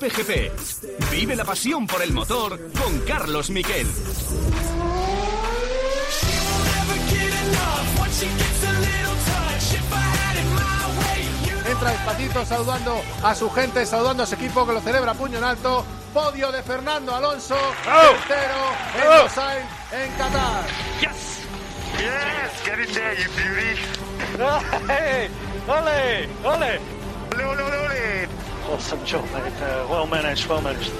Cope GP. Vive la pasión por el motor con Carlos Miquel. Entra despacito saludando a su gente, saludando a su equipo que lo celebra puño en alto. Podio de Fernando Alonso, tercero en Losail, en Qatar. Yes! Yes! Get in there, you beauty! Hey! Ole! Ole! Ole, ole, ole, ole! Awesome job. Uh, well managed, well managed.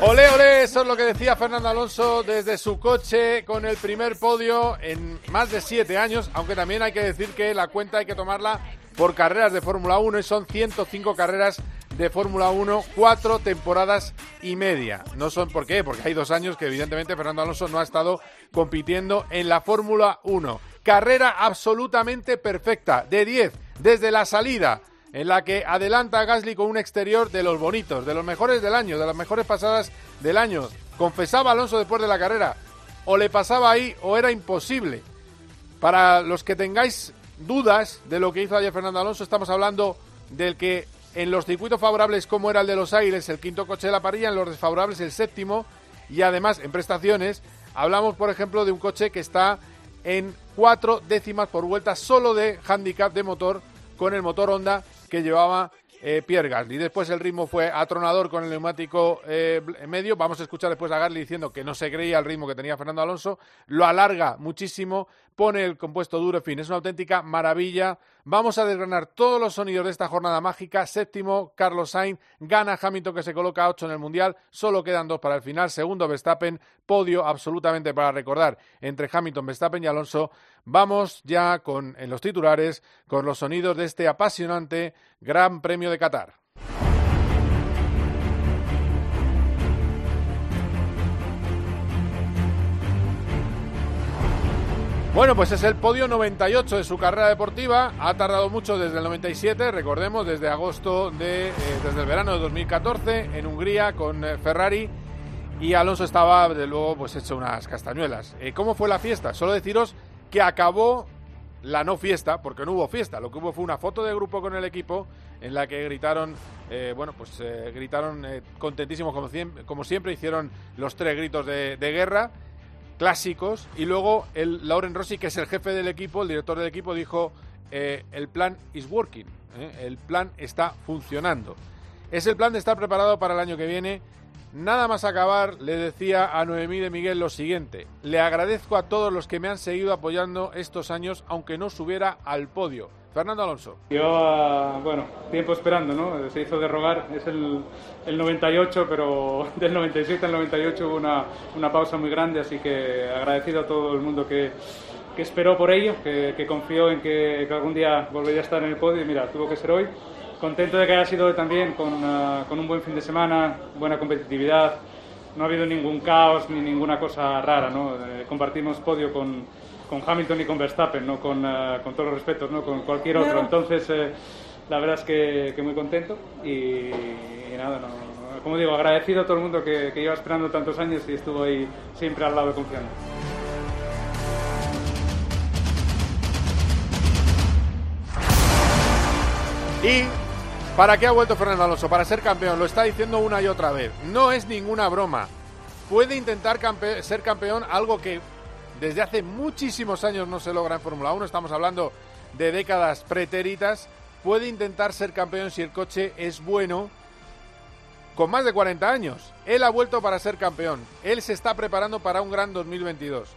Ole, ole, eso es lo que decía Fernando Alonso desde su coche con el primer podio en más de siete años, aunque también hay que decir que la cuenta hay que tomarla por carreras de Fórmula 1 y son 105 carreras de Fórmula 1, cuatro temporadas y media. No son por qué, porque hay dos años que evidentemente Fernando Alonso no ha estado compitiendo en la Fórmula 1. Carrera absolutamente perfecta, de 10, desde la salida en la que adelanta Gasly con un exterior de los bonitos, de los mejores del año, de las mejores pasadas del año. Confesaba Alonso después de la carrera, o le pasaba ahí o era imposible. Para los que tengáis dudas de lo que hizo ayer Fernando Alonso, estamos hablando del que en los circuitos favorables, como era el de los Aires, el quinto coche de la parrilla, en los desfavorables, el séptimo, y además en prestaciones, hablamos, por ejemplo, de un coche que está en cuatro décimas por vuelta solo de handicap de motor con el motor Honda que llevaba eh, Pierre. Después el ritmo fue atronador con el neumático eh, medio. Vamos a escuchar después a Gasly diciendo que no se creía el ritmo que tenía Fernando Alonso. Lo alarga muchísimo, pone el compuesto duro, fin, es una auténtica maravilla. Vamos a desgranar todos los sonidos de esta jornada mágica. Séptimo, Carlos Sainz. Gana Hamilton que se coloca a ocho en el Mundial. Solo quedan dos para el final. Segundo, Verstappen. Podio absolutamente para recordar entre Hamilton, Verstappen y Alonso. Vamos ya con, en los titulares con los sonidos de este apasionante Gran Premio de Qatar. Bueno, pues es el podio 98 de su carrera deportiva. Ha tardado mucho desde el 97, recordemos, desde agosto de, eh, desde el verano de 2014 en Hungría con eh, Ferrari. Y Alonso estaba, de luego, pues hecho unas castañuelas. Eh, ¿Cómo fue la fiesta? Solo deciros que acabó la no fiesta, porque no hubo fiesta. Lo que hubo fue una foto de grupo con el equipo en la que gritaron, eh, bueno, pues gritaron contentísimos como, siem- como siempre, hicieron los tres gritos de guerra clásicos y luego el Lauren Rossi, que es el jefe del equipo, el director del equipo, dijo eh, el plan is working, ¿eh? el plan está funcionando. Es el plan de estar preparado para el año que viene. Nada más acabar, le decía a Noemí de Miguel lo siguiente. Le agradezco a todos los que me han seguido apoyando estos años, aunque no subiera al podio. Fernando Alonso. Llevaba, bueno, tiempo esperando, ¿no? Se hizo de rogar, es el, el 98, pero del 97 al 98 hubo una, una pausa muy grande, así que agradecido a todo el mundo que, que esperó por ello, que, confió en que, algún día volvería a estar en el podio y mira, tuvo que ser hoy. Contento de que haya sido también, con, ah, con un buen fin de semana, buena competitividad, no ha habido ningún caos ni ninguna cosa rara, ¿no? Eh, compartimos podio con, con Hamilton y con Verstappen, no con, eh, con todos los respetos, ¿no? Con cualquier otro. Entonces, eh, la verdad es que, que muy contento y, y nada, no, no- como digo, agradecido a todo el mundo que, que lleva esperando tantos años y estuvo ahí siempre al lado confiando. Y ¿para qué ha vuelto Fernando Alonso? Para ser campeón, lo está diciendo una y otra vez. No es ninguna broma. Puede intentar campe- ser campeón, algo que desde hace muchísimos años no se logra en Fórmula 1. Estamos hablando de décadas pretéritas. Puede intentar ser campeón si el coche es bueno con más de 40 años. Él ha vuelto para ser campeón. Él se está preparando para un gran 2022.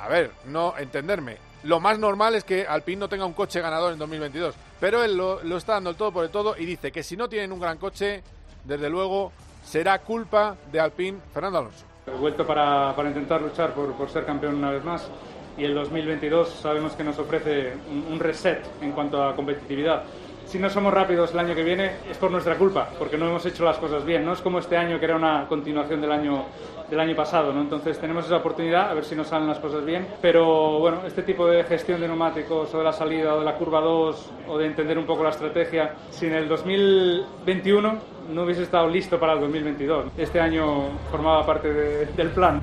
A ver, no entenderme. Lo más normal es que Alpine no tenga un coche ganador en 2022. Pero él lo, lo está dando el todo por el todo y dice que si no tienen un gran coche, desde luego será culpa de Alpine Fernando Alonso. He vuelto para, para intentar luchar por, por ser campeón una vez más y el 2022 sabemos que nos ofrece un, un reset en cuanto a competitividad. Si no somos rápidos el año que viene es por nuestra culpa, porque no hemos hecho las cosas bien. No es como este año que era una continuación del año, del año pasado, ¿no? Entonces tenemos esa oportunidad, a ver si nos salen las cosas bien. Pero bueno, este tipo de gestión de neumáticos o de la salida o de la curva 2 o de entender un poco la estrategia, si en el 2021 no hubiese estado listo para el 2022. Este año formaba parte de- del plan.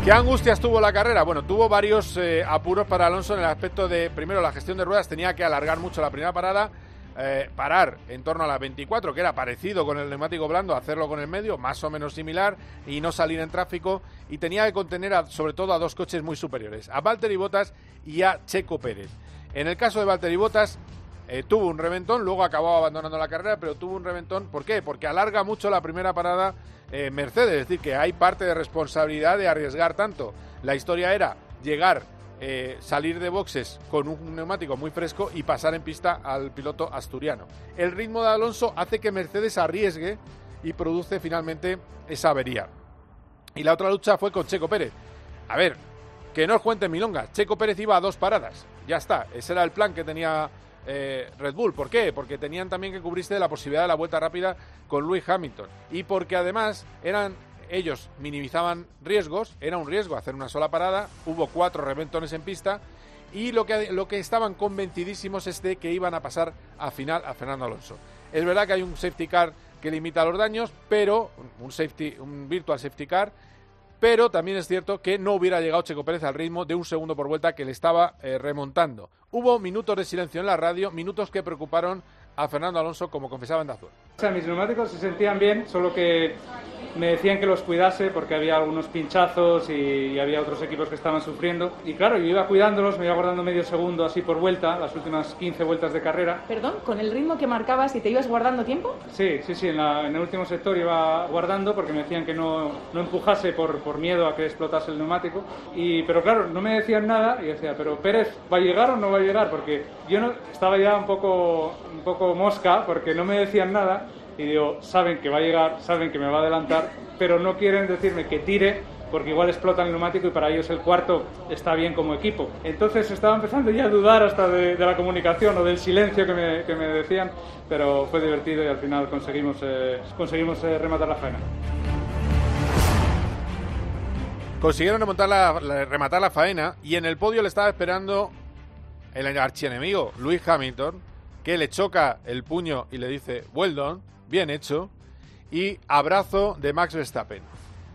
¿Qué ¿Qué angustias tuvo la carrera? Bueno, tuvo varios eh, apuros para Alonso en el aspecto de, primero, la gestión de ruedas, tenía que alargar mucho la primera parada, eh, parar en torno a las 24, que era parecido con el neumático blando, hacerlo con el medio, más o menos similar, y no salir en tráfico, y tenía que contener sobre todo a dos coches muy superiores, a Valtteri Bottas y a Checo Pérez. En el caso de Valtteri Bottas, eh, tuvo un reventón, luego acabó abandonando la carrera, pero tuvo un reventón, ¿por qué? Porque alarga mucho la primera parada eh, Mercedes, es decir, que hay parte de responsabilidad de arriesgar tanto. La historia era llegar eh, salir de boxes con un neumático muy fresco y pasar en pista al piloto asturiano. El ritmo de Alonso hace que Mercedes arriesgue y produce finalmente esa avería. Y la otra lucha fue con Checo Pérez. A ver, que no os cuente milonga. Checo Pérez iba a dos paradas. Ya está. Ese era el plan que tenía eh, Red Bull. ¿Por qué? Porque tenían también que cubrirse de la posibilidad de la vuelta rápida con Lewis Hamilton. Y porque además eran ellos minimizaban riesgos, era un riesgo hacer una sola parada, hubo cuatro reventones en pista y lo que, lo que estaban convencidísimos es de que iban a pasar a final a Fernando Alonso. Es verdad que hay un safety car que limita los daños, pero un safety, un virtual safety car, pero también es cierto que no hubiera llegado Checo Pérez al ritmo de un segundo por vuelta que le estaba eh, remontando. Hubo minutos de silencio en la radio, minutos que preocuparon a Fernando Alonso, como confesaba en Dazur. O sea, mis neumáticos se sentían bien, solo que me decían que los cuidase porque había algunos pinchazos y, había otros equipos que estaban sufriendo. Y claro, yo iba cuidándolos, me iba guardando medio segundo así por vuelta, las últimas 15 vueltas de carrera. Perdón, ¿con el ritmo que marcabas y te ibas guardando tiempo? Sí, sí, sí, en, el último sector iba guardando porque me decían que no, no empujase por, por, miedo a que explotase el neumático. Y, pero claro, no me decían nada y decía, pero Pérez, ¿va a llegar o no va a llegar? Porque yo no, estaba ya un poco, un poco mosca porque no me decían nada y digo, saben que va a llegar, saben que me va a adelantar, pero no quieren decirme que tire porque igual explota el neumático y para ellos el cuarto está bien como equipo. Entonces estaba empezando ya a dudar hasta de, la comunicación o del silencio que me, decían, pero fue divertido y al final conseguimos, eh, eh, rematar la faena. Consiguieron rematar la faena y en el podio le estaba esperando el archienemigo Luis Hamilton, que le choca el puño y le dice, well done, bien hecho, y abrazo de Max Verstappen.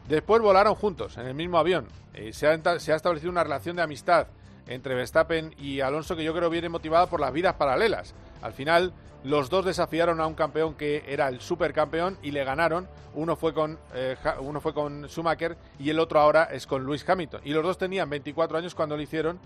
Después volaron juntos en el mismo avión. se, ha, se ha establecido una relación de amistad entre Verstappen y Alonso que yo creo viene motivada por las vidas paralelas. Al final, los dos desafiaron a un campeón que era el supercampeón y le ganaron. Uno fue con eh, uno fue con Schumacher y el otro ahora es con Lewis Hamilton. Y los dos tenían 24 años cuando lo hicieron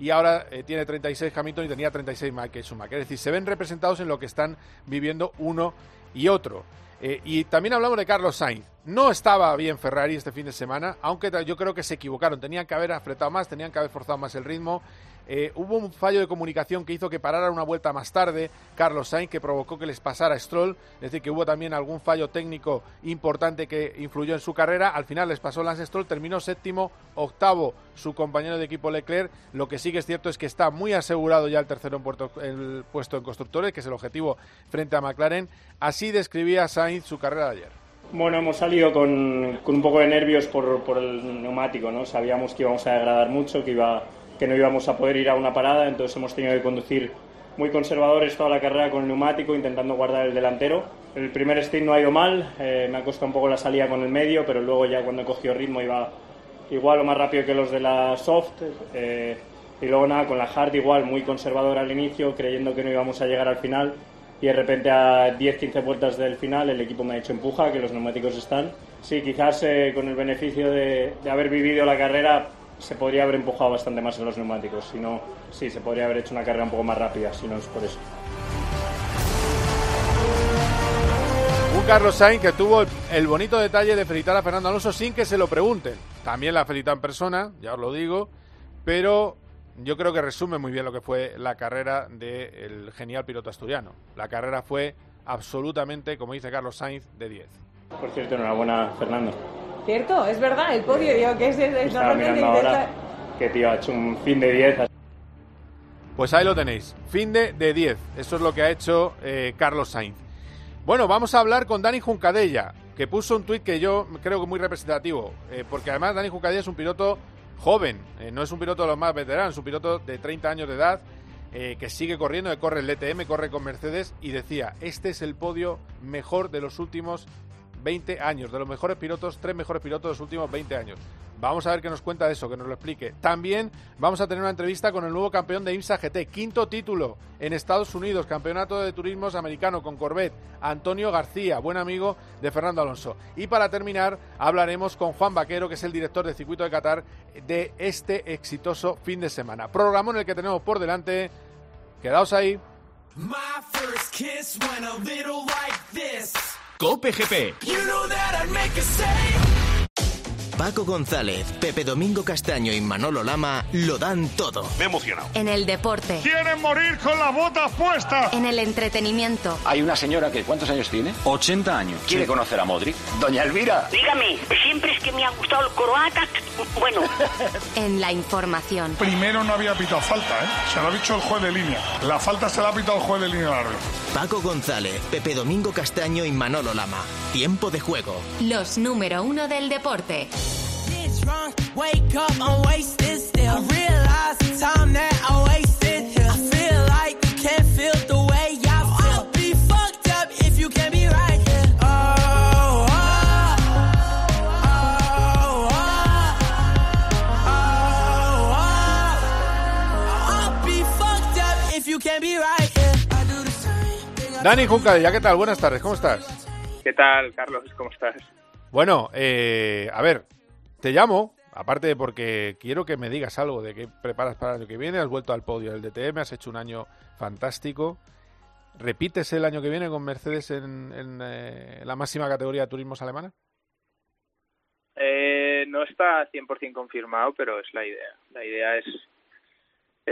y ahora eh, tiene 36 Hamilton y tenía 36 Michael Schumacher. Es decir, se ven representados en lo que están viviendo uno y otro. Eh, y también hablamos de Carlos Sainz. No estaba bien Ferrari este fin de semana, aunque yo creo que se equivocaron. Tenían que haber apretado más, tenían que haber forzado más el ritmo. Eh, hubo un fallo de comunicación que hizo que parara una vuelta más tarde Carlos Sainz, que provocó que les pasara Stroll. Es decir, que hubo también algún fallo técnico importante que influyó en su carrera. Al final les pasó Lance Stroll, terminó séptimo, octavo su compañero de equipo Leclerc. Lo que sí que es cierto es que está muy asegurado ya el tercero en el puesto en constructores, que es el objetivo frente a McLaren. Así describía Sainz su carrera de ayer. Bueno, hemos salido con, con un poco de nervios por, por, el neumático, ¿no? Sabíamos que íbamos a degradar mucho, que iba que no íbamos a poder ir a una parada, entonces hemos tenido que conducir muy conservadores toda la carrera con el neumático, intentando guardar el delantero. El primer stint no ha ido mal, eh, me ha costado un poco la salida con el medio, pero luego ya cuando he cogido ritmo iba igual o más rápido que los de la soft. Eh, y luego nada, con la hard igual, muy conservador al inicio, creyendo que no íbamos a llegar al final. Y de repente a 10-15 vueltas del final el equipo me ha hecho empuja, que los neumáticos están. Sí, quizás eh, con el beneficio de haber vivido la carrera se podría haber empujado bastante más en los neumáticos. Si no, sí, se podría haber hecho una carrera un poco más rápida, si no es por eso. Un Carlos Sainz que tuvo el bonito detalle de felicitar a Fernando Alonso sin que se lo pregunten. También la felicita en persona, ya os lo digo, pero yo creo que resume muy bien lo que fue la carrera del genial piloto asturiano. La carrera fue absolutamente, como dice Carlos Sainz, de 10. Por cierto, enhorabuena, Fernando. Cierto, es verdad, el podio, digo que es, es normalmente ahora que tío ha hecho un fin de 10. Pues ahí lo tenéis, fin de 10. Eso es lo que ha hecho eh, Carlos Sainz. Bueno, vamos a hablar con Dani Juncadella, que puso un tuit que yo creo que muy representativo, eh, porque además Dani Juncadella es un piloto joven, eh, no es un piloto de los más veteranos, es un piloto de 30 años de edad, que sigue corriendo, que corre el DTM, corre con Mercedes, y decía, este es el podio mejor de los últimos 20 años. De los mejores pilotos, tres mejores pilotos de los últimos 20 años. Vamos a ver qué nos cuenta de eso, que nos lo explique. También vamos a tener una entrevista con el nuevo campeón de IMSA GT, quinto título en Estados Unidos, campeonato de turismos americano con Corvette, Antonio García, buen amigo de Fernando Alonso. Y para terminar, hablaremos con Juan Vaquero, que es el director del circuito de Qatar de este exitoso fin de semana. Programa en el que tenemos por delante. Quedaos ahí. Cope GP. Paco González, Pepe Domingo Castaño y Manolo Lama lo dan todo. Me he emocionado. En el deporte. ¡Quieren morir con las botas puestas! En el entretenimiento. Hay una señora que, ¿cuántos años tiene? 80 años. ¿Quiere conocer a Modric? Doña Elvira. Dígame, siempre es que me ha gustado el croata. Bueno. en la información. Primero no había pitado falta, ¿eh? Se lo ha dicho el juez de línea. La falta se la ha pitado el juez de línea larga. Paco González, Pepe Domingo Castaño y Manolo Lama. Tiempo de juego. Los número uno del deporte. Dani Juncadella, ¿qué tal? Buenas tardes, ¿cómo estás? ¿Qué tal, Carlos? ¿Cómo estás? Bueno, eh, a ver, te llamo, aparte de porque quiero que me digas algo de qué preparas para el año que viene. Has vuelto al podio del DTM, has hecho un año fantástico. ¿Repites el año que viene con Mercedes en, en eh, la máxima categoría de turismos alemana? Eh, no está 100% confirmado, pero es la idea. La idea es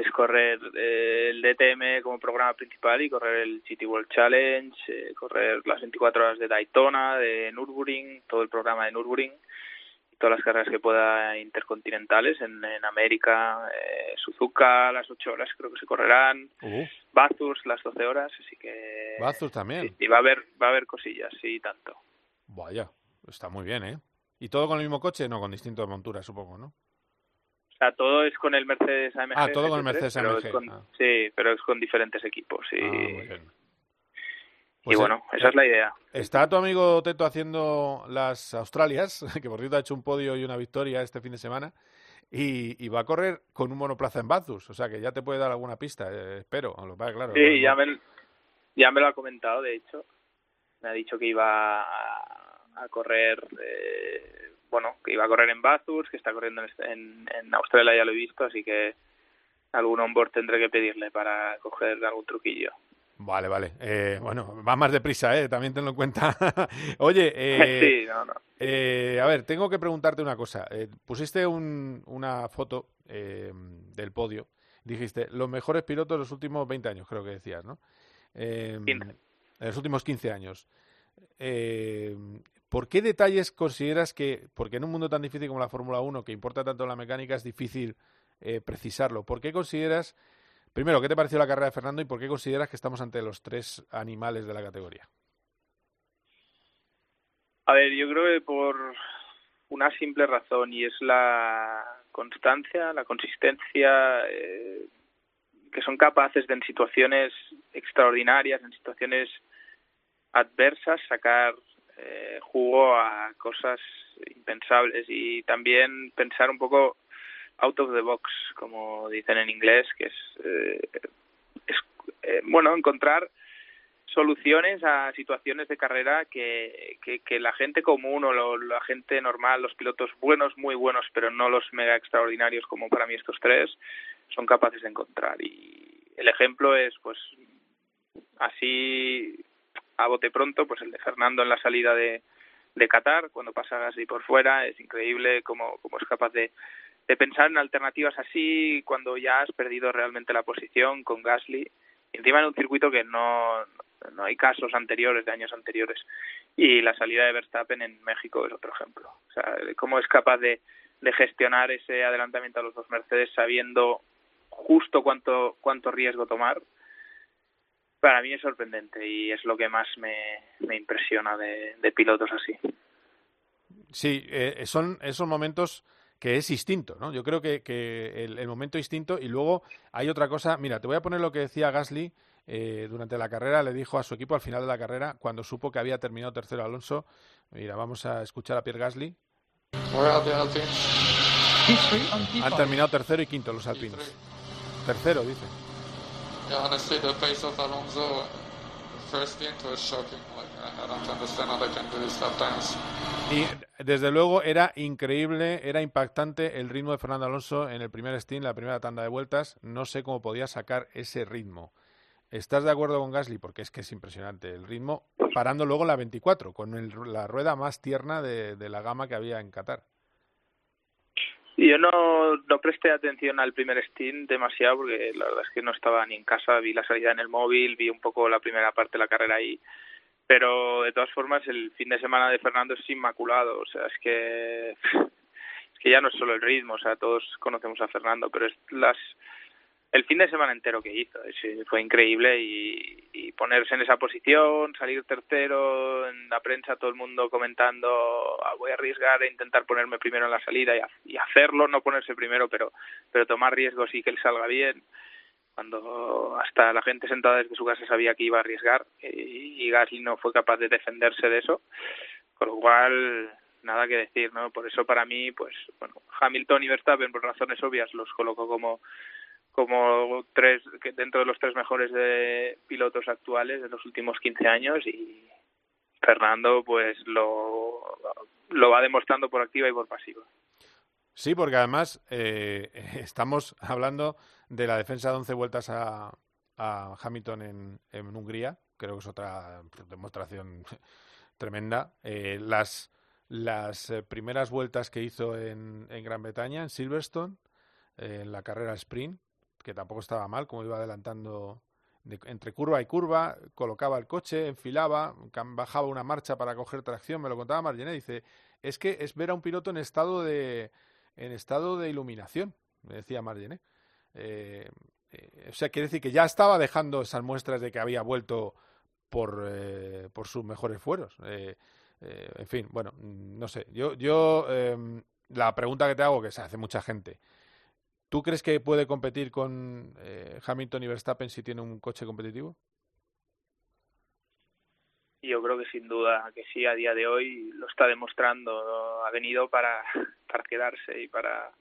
es correr eh, el DTM como programa principal y correr el GT World Challenge, eh, correr las 24 horas de Daytona, de Nürburgring, todo el programa de Nürburgring todas las carreras que pueda intercontinentales en, en América, eh, Suzuka las 8 horas creo que se correrán, Uh, Bathurst las 12 horas, así que Bathurst también. y va a haber va a haber cosillas, sí, tanto. Vaya, está muy bien, ¿eh? ¿Y todo con el mismo coche? No, con distintas monturas, supongo, ¿no? O sea, todo es con el Mercedes AMG. Ah, todo con el GT3, Mercedes pero AMG, con- ah. Sí, pero es con diferentes equipos. Y, Ah, muy bien. y Pues, bueno, eh, esa es la idea. Está tu amigo Teto haciendo las Australias, que por cierto ha hecho un podio y una victoria este fin de semana, y, y va a correr con un monoplaza en Bathurst, o sea que ya te puede dar alguna pista, eh, espero. Lo va, claro, Sí, ya me, ya me lo ha comentado, de hecho. Me ha dicho que iba a, a correr, eh, bueno, que iba a correr en Bathurst, que está corriendo en, este- en, en Australia, ya lo he visto, así que algún onboard tendré que pedirle para coger algún truquillo. Vale, vale. Eh, bueno, va más deprisa, ¿eh? También tenlo en cuenta. Oye, eh, sí, no, no. eh, a ver, tengo que preguntarte una cosa. Eh, pusiste un- una foto eh, del podio. Dijiste, los mejores pilotos de los últimos 20 años, creo que decías, ¿no? Eh, 15. En los últimos 15 años. ¿Por qué detalles consideras que, porque en un mundo tan difícil como la Fórmula 1, que importa tanto la mecánica, es difícil eh, precisarlo? ¿Por qué consideras, primero, qué te pareció la carrera de Fernando y por qué consideras que estamos ante los tres animales de la categoría? A ver, yo creo que por una simple razón y es la constancia, la consistencia, eh, que son capaces de en situaciones extraordinarias, en situaciones adversas, sacar eh, jugo a cosas impensables y también pensar un poco out of the box, como dicen en inglés, que es, eh, es eh, bueno, encontrar soluciones a situaciones de carrera que, que, que la gente común o lo- la gente normal, los pilotos buenos, muy buenos, pero no los mega extraordinarios como para mí estos tres, son capaces de encontrar. Y el ejemplo es, pues, así a bote pronto, pues el de Fernando en la salida de, Qatar, cuando pasa Gasly por fuera, es increíble cómo, cómo es capaz de, de pensar en alternativas así cuando ya has perdido realmente la posición con Gasly. Encima en un circuito que no, no hay casos anteriores de años anteriores. Y la salida de Verstappen en México es otro ejemplo. O sea cómo es capaz de, de gestionar ese adelantamiento a los dos Mercedes sabiendo justo cuánto cuánto riesgo tomar para mí es sorprendente y es lo que más me, me impresiona de, de pilotos así Sí, eh, son esos momentos que es instinto, ¿no? Yo creo que, que el, el momento instinto y luego hay otra cosa. Mira, te voy a poner lo que decía Gasly eh, durante la carrera le dijo a su equipo al final de la carrera, cuando supo que había terminado tercero Alonso, mira, vamos a escuchar a Pierre Gasly. Han terminado tercero y quinto los alpinos. Tercero, dice. Yeah, pace Alonso. Y desde luego era increíble, era impactante el ritmo de Fernando Alonso en el primer stint, la primera tanda de vueltas. No sé cómo podía sacar ese ritmo. ¿Estás de acuerdo con Gasly? Porque es que es impresionante el ritmo, parando luego la 24, con el- la rueda más tierna de, de la gama que había en Qatar. Yo no, no presté atención al primer stint demasiado porque la verdad es que no estaba ni en casa, vi la salida en el móvil, vi un poco la primera parte de la carrera ahí, pero de todas formas el fin de semana de Fernando es inmaculado, o sea, es que es que ya no es solo el ritmo, o sea, todos conocemos a Fernando, pero es las el fin de semana entero que hizo, es- fue increíble y, ponerse en esa posición, salir tercero, en la prensa todo el mundo comentando "Ah, voy a arriesgar e intentar ponerme primero en la salida y, ha- y hacerlo, no ponerse primero, pero pero tomar riesgos y que él salga bien, cuando hasta la gente sentada desde su casa sabía que iba a arriesgar y, y Gasly no fue capaz de defenderse de eso, con lo cual nada que decir, ¿no? Por eso para mí, pues bueno, Hamilton y Verstappen por razones obvias los coloco como como tres dentro de los tres mejores pilotos actuales de los últimos 15 años y Fernando pues lo lo va demostrando por activa y por pasiva. Sí, porque además eh, estamos hablando de la defensa de 11 vueltas a, a Hamilton en, en Hungría. Creo que es otra demostración tremenda. Eh, las las eh, primeras vueltas que hizo en, en Gran Bretaña, en Silverstone, eh, en la carrera sprint, que tampoco estaba mal, como iba adelantando de- entre curva y curva, colocaba el coche, enfilaba, bajaba una marcha para coger tracción, me lo contaba Margené, dice, es que es ver a un piloto en estado de en estado de iluminación, me decía Margené. Eh, eh, o sea, quiere decir que ya estaba dejando esas muestras de que había vuelto por, eh, por sus mejores fueros. En fin, bueno, no sé. Yo, yo em, la pregunta que te hago, que se hace mucha gente, ¿tú crees que puede competir con eh, Hamilton y Verstappen si tiene un coche competitivo? Yo creo que sin duda que sí, a día de hoy lo está demostrando, ha venido para, para quedarse y para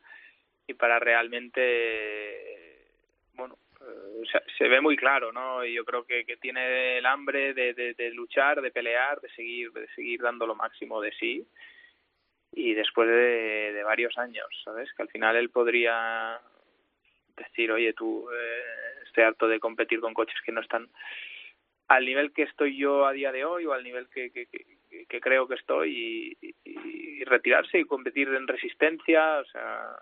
y para realmente bueno eh, se, se ve muy claro no y yo creo que, que tiene el hambre de, de, de luchar de pelear de seguir de seguir dando lo máximo de sí y después de, varios años sabes que al final él podría decir oye tú eh, estoy harto de competir con coches que no están al nivel que estoy yo a día de hoy o al nivel que, que, que, que creo que estoy y, y, y retirarse y competir en resistencia, o sea,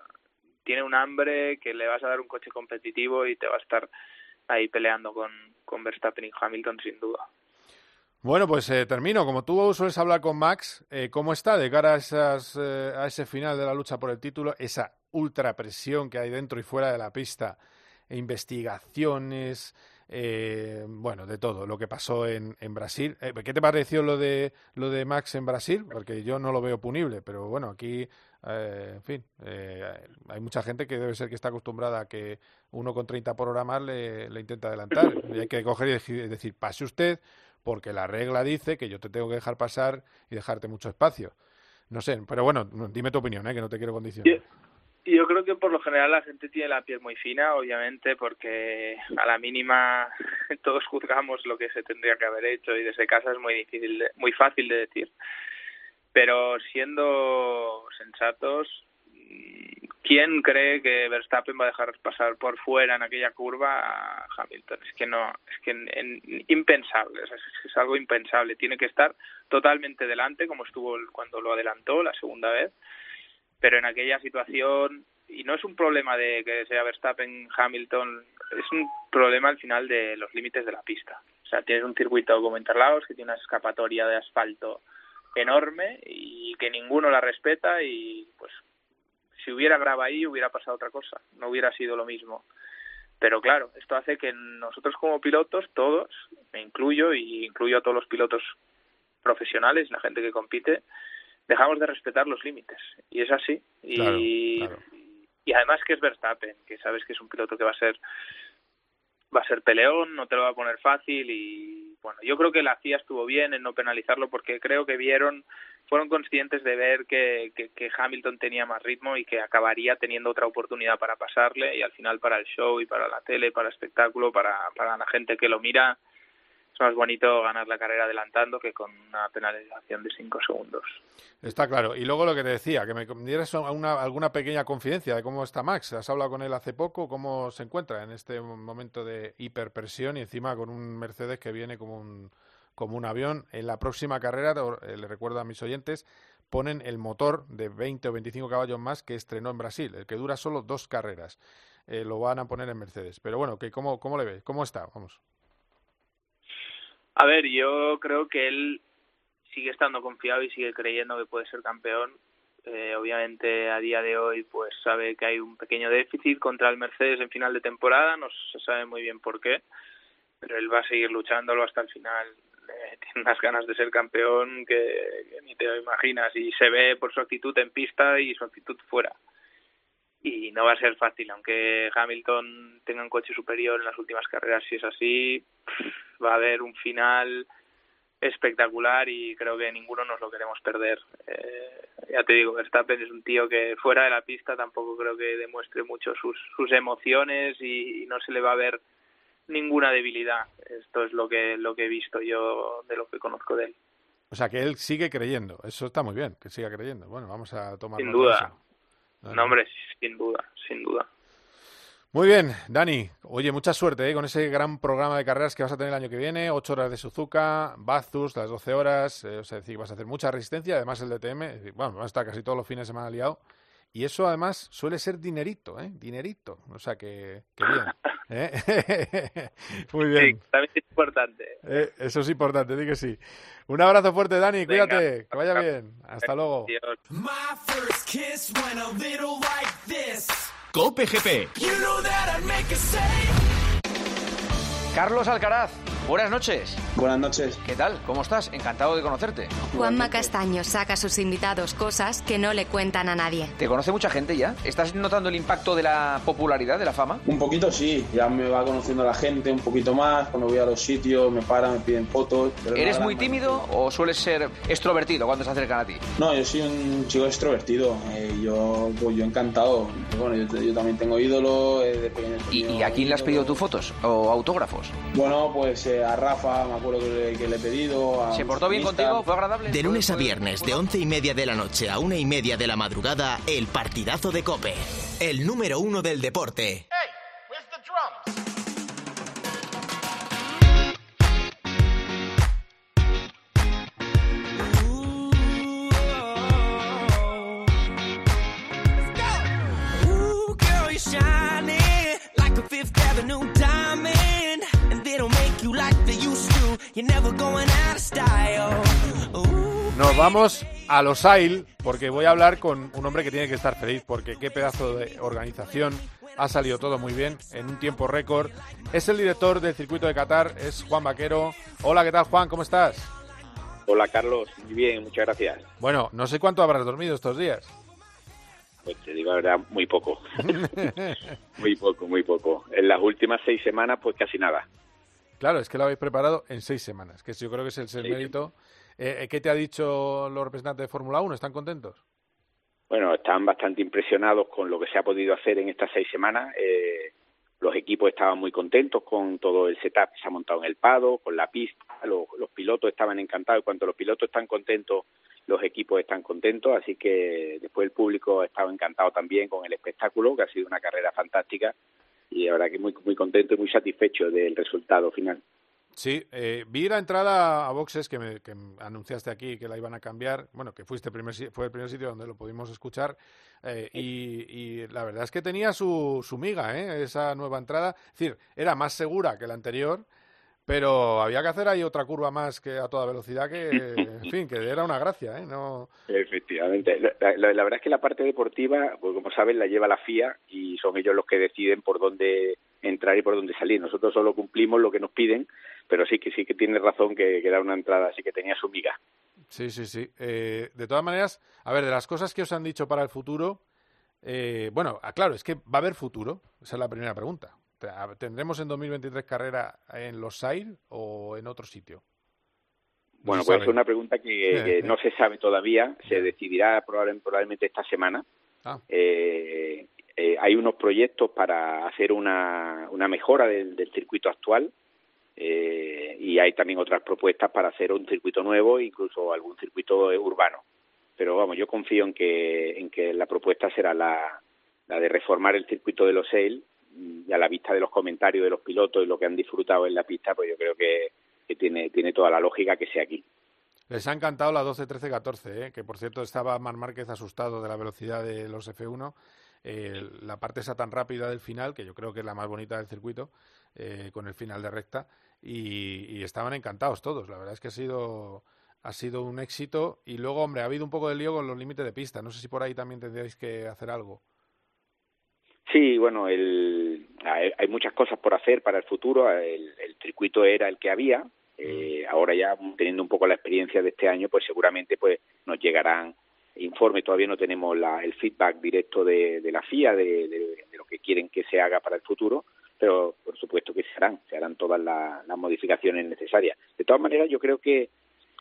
tiene un hambre que le vas a dar un coche competitivo y te va a estar ahí peleando con, con Verstappen y Hamilton sin duda. Bueno, pues eh, termino. Como tú sueles hablar con Max, eh, ¿cómo está de cara a, esas, eh, a ese final de la lucha por el título? Esa ultra presión que hay dentro y fuera de la pista, e investigaciones, eh, bueno, de todo, lo que pasó en, en Brasil. Eh, ¿Qué te pareció lo de, lo de Max en Brasil? Porque yo no lo veo punible, pero bueno, aquí, eh, en fin, eh, hay mucha gente que debe ser que está acostumbrada a que uno con 30 por hora más le, le intenta adelantar. Y hay que coger y deci- decir, pase usted, porque la regla dice que yo te tengo que dejar pasar y dejarte mucho espacio. No sé, pero bueno, dime tu opinión, ¿eh? que no te quiero condicionar. Y yo creo que por lo general la gente tiene la piel muy fina, obviamente, porque a la mínima todos juzgamos lo que se tendría que haber hecho y desde casa es muy difícil, muy fácil de decir. Pero siendo sensatos, ¿quién cree que Verstappen va a dejar pasar por fuera en aquella curva a Hamilton? Es que no, es que en- en- impensable, es, es algo impensable. Tiene que estar totalmente delante, como estuvo cuando lo adelantó la segunda vez pero en aquella situación y no es un problema de que sea Verstappen, Hamilton, es un problema al final de los límites de la pista. O sea, tienes un circuito como Interlagos que tiene una escapatoria de asfalto enorme y que ninguno la respeta y pues si hubiera grava ahí hubiera pasado otra cosa, no hubiera sido lo mismo. Pero claro, esto hace que nosotros como pilotos, todos, me incluyo y incluyo a todos los pilotos profesionales, la gente que compite, dejamos de respetar los límites. Y es así. Y, claro. y además que es Verstappen, que sabes que es un piloto que va a ser va a ser peleón, no te lo va a poner fácil y bueno, yo creo que la FIA estuvo bien en no penalizarlo porque creo que vieron, fueron conscientes de ver que, que, que Hamilton tenía más ritmo y que acabaría teniendo otra oportunidad para pasarle y al final para el show y para la tele, para el espectáculo, para, para la gente que lo mira, es más bonito ganar la carrera adelantando que con una penalización de cinco segundos. Está claro. Y luego lo que te decía, que me dieras una, alguna pequeña confidencia de cómo está Max. ¿Has hablado con él hace poco? ¿Cómo se encuentra en este momento de hiperpresión y encima con un Mercedes que viene como un, como un avión? En la próxima carrera, eh, le recuerdo a mis oyentes, ponen el motor de 20 o 25 caballos más que estrenó en Brasil, el que dura solo dos carreras. Eh, lo van a poner en Mercedes. Pero bueno, que ¿cómo, ¿cómo le ves? ¿Cómo está? Vamos. A ver, yo creo que él sigue estando confiado y sigue creyendo que puede ser campeón. Eh, obviamente a día de hoy pues sabe que hay un pequeño déficit contra el Mercedes en final de temporada, no se sabe muy bien por qué, pero él va a seguir luchándolo hasta el final. Eh, tiene unas ganas de ser campeón que, ni te imaginas y se ve por su actitud en pista y su actitud fuera y no va a ser fácil, aunque Hamilton tenga un coche superior en las últimas carreras, si es así, va a haber un final espectacular y creo que ninguno nos lo queremos perder. Eh, ya te digo, Verstappen es un tío que fuera de la pista tampoco creo que demuestre mucho sus, sus emociones y no se le va a ver ninguna debilidad. Esto es lo que, lo que he visto yo de lo que conozco de él. O sea, que él sigue creyendo. Eso está muy bien, que siga creyendo. Bueno, vamos a tomar Sin duda. No, hombre, sin duda, sin duda. Muy bien, Dani. Oye, mucha suerte ¿eh? con ese gran programa de carreras que vas a tener el año que viene. Ocho horas de Suzuka, Bathurst, las 12 horas. Eh, o sea, decir, vas a hacer mucha resistencia. Además, el DTM, es decir, bueno, va a estar casi todos los fines de semana liado. Y eso, además, suele ser dinerito, ¿eh? Dinerito. O sea, que, que bien. ¿eh? Muy bien. Sí, también es importante. Eh, eso es importante, di que sí. Un abrazo fuerte, Dani. Venga, Cuídate. Que vaya bien. Hasta luego. Dios. My first kiss went a little like this. Cope GP. You know that I'd make a save. Carlos Alcaraz, buenas noches. Buenas noches. ¿Qué tal? ¿Cómo estás? Encantado de conocerte. Juanma Castaño saca a sus invitados cosas que no le cuentan a nadie. ¿Te conoce mucha gente ya? ¿Estás notando el impacto de la popularidad, de la fama? Un poquito sí, ya me va conociendo la gente un poquito más, cuando voy a los sitios me paran, me piden fotos. ¿Eres muy tímido o sueles ser extrovertido cuando se acercan a ti? No, yo soy un chico extrovertido, eh, yo, pues yo encantado. Bueno, yo, yo también tengo ídolos, eh, de pequeño he ¿Y, tenido y a quién le has pedido tus fotos o autógrafos? Bueno, pues eh, a Rafa me acuerdo que le, que le he pedido. A ¿Se portó bien contigo? ¿Fue agradable? De lunes a viernes, de once y media de la noche a una y media de la madrugada, el partidazo de Cope. El número uno del deporte. Girl, you're shining like a Fifth Avenue you like they used to. You're never going out of style. Ooh. Nos vamos a Los Ail porque voy a hablar con un hombre que tiene que estar feliz porque qué pedazo de organización. Ha salido todo muy bien en un tiempo récord. Es el director del circuito de Qatar, es Juan Vaquero. Hola, ¿qué tal Juan? ¿Cómo estás? Hola Carlos, muy bien, muchas gracias. Bueno, no sé cuánto habrás dormido estos días. Pues te digo la verdad, muy poco. muy poco, muy poco. En las últimas seis semanas, pues casi nada. Claro, es que lo habéis preparado en seis semanas, que yo creo que es el, el mérito. Eh, ¿Qué te ha dicho los representantes de Fórmula 1? ¿Están contentos? Bueno, están bastante impresionados con lo que se ha podido hacer en estas seis semanas. Eh, los equipos estaban muy contentos con todo el setup que se ha montado en el Pado, con la pista. Los, los pilotos estaban encantados. Cuando los pilotos están contentos, los equipos están contentos. Así que después el público ha estado encantado también con el espectáculo, que ha sido una carrera fantástica. Y la verdad que muy, muy contento y muy satisfecho del resultado final. Sí, eh, vi la entrada a boxes que, me, que anunciaste aquí que la iban a cambiar. Bueno, que fuiste primer, fue el primer sitio donde lo pudimos escuchar. eh, y, y la verdad es que tenía su, su miga, ¿eh? esa nueva entrada. Es decir, era más segura que la anterior, pero había que hacer ahí otra curva más que a toda velocidad que, en fin, que era una gracia, ¿eh? No, Efectivamente. La, la- la verdad es que la parte deportiva, pues como saben, la lleva la FIA y son ellos los que deciden por dónde entrar y por dónde salir. Nosotros solo cumplimos lo que nos piden, pero sí que sí que tiene razón que, que era una entrada así que tenía su miga. Sí, sí, sí. Eh, de todas maneras, a ver, de las cosas que os han dicho para el futuro, eh, bueno, ah, claro, es que va a haber futuro. Esa es la primera pregunta. ¿Tendremos en 2023 carrera en los Sail o en otro sitio? bueno, pues es una pregunta que, no se sabe todavía, se decidirá probablemente esta semana. Ah. Eh, eh, hay unos proyectos para hacer una, una mejora del, circuito actual eh, y hay también otras propuestas para hacer un circuito nuevo, incluso algún circuito urbano. Pero vamos, yo confío en que, en que la propuesta será la, la de reformar el circuito de los Sale y a la vista de los comentarios de los pilotos y lo que han disfrutado en la pista, pues yo creo que, tiene, tiene toda la lógica que sea aquí. Les ha encantado la 12, 13, 14, que por cierto estaba Mar Márquez asustado de la velocidad de los F1 eh, la parte esa tan rápida del final, que yo creo que es la más bonita del circuito, eh, con el final de recta, y, estaban encantados todos. La verdad es que ha sido, ha sido un éxito. Y luego, hombre, ha habido un poco de lío con los límites de pista. No sé si por ahí también tendríais que hacer algo. Sí, bueno, el, hay, muchas cosas por hacer para el futuro. El, circuito era el que había. Eh, ahora ya teniendo un poco la experiencia de este año, pues seguramente pues nos llegarán informe, todavía no tenemos el feedback directo de, la FIA de, lo que quieren que se haga para el futuro, pero por supuesto que se harán, se harán todas las, modificaciones necesarias. De todas maneras, yo creo que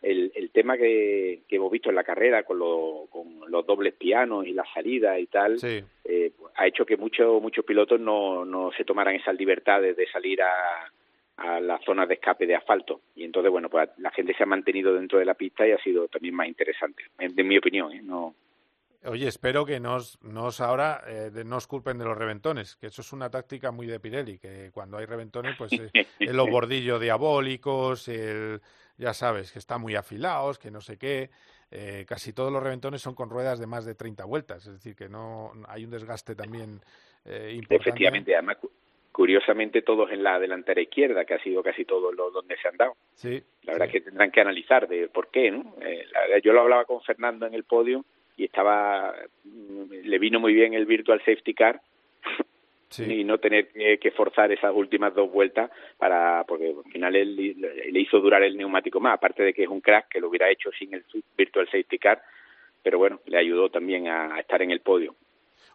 el, tema que, hemos visto en la carrera con, con los dobles pianos y la salida y tal, eh, ha hecho que muchos muchos pilotos no, no se tomaran esas libertades de salir a, a las zonas de escape de asfalto. Y entonces, bueno, pues la gente se ha mantenido dentro de la pista y ha sido también más interesante, en, mi opinión. ¿eh? No... Oye, espero que nos, nos ahora eh, nos culpen de los reventones, que eso es una táctica muy de Pirelli, que cuando hay reventones, pues eh, los bordillos diabólicos, el, ya sabes, que están muy afilados, que no sé qué. Eh, casi todos los reventones son con ruedas de más de 30 vueltas, es decir, que no hay un desgaste también eh, importante. Efectivamente, además curiosamente todos en la delantera izquierda, que ha sido casi todos los donde se han dado. Sí, la verdad es que tendrán que analizar de por qué, ¿no? Eh, yo lo hablaba con Fernando en el podio y estaba, mm, le vino muy bien el virtual safety car y no tener que, forzar esas últimas dos vueltas para, porque al final él le hizo durar el neumático más, aparte de que es un crack que lo hubiera hecho sin el virtual safety car, pero bueno, le ayudó también a estar en el podio.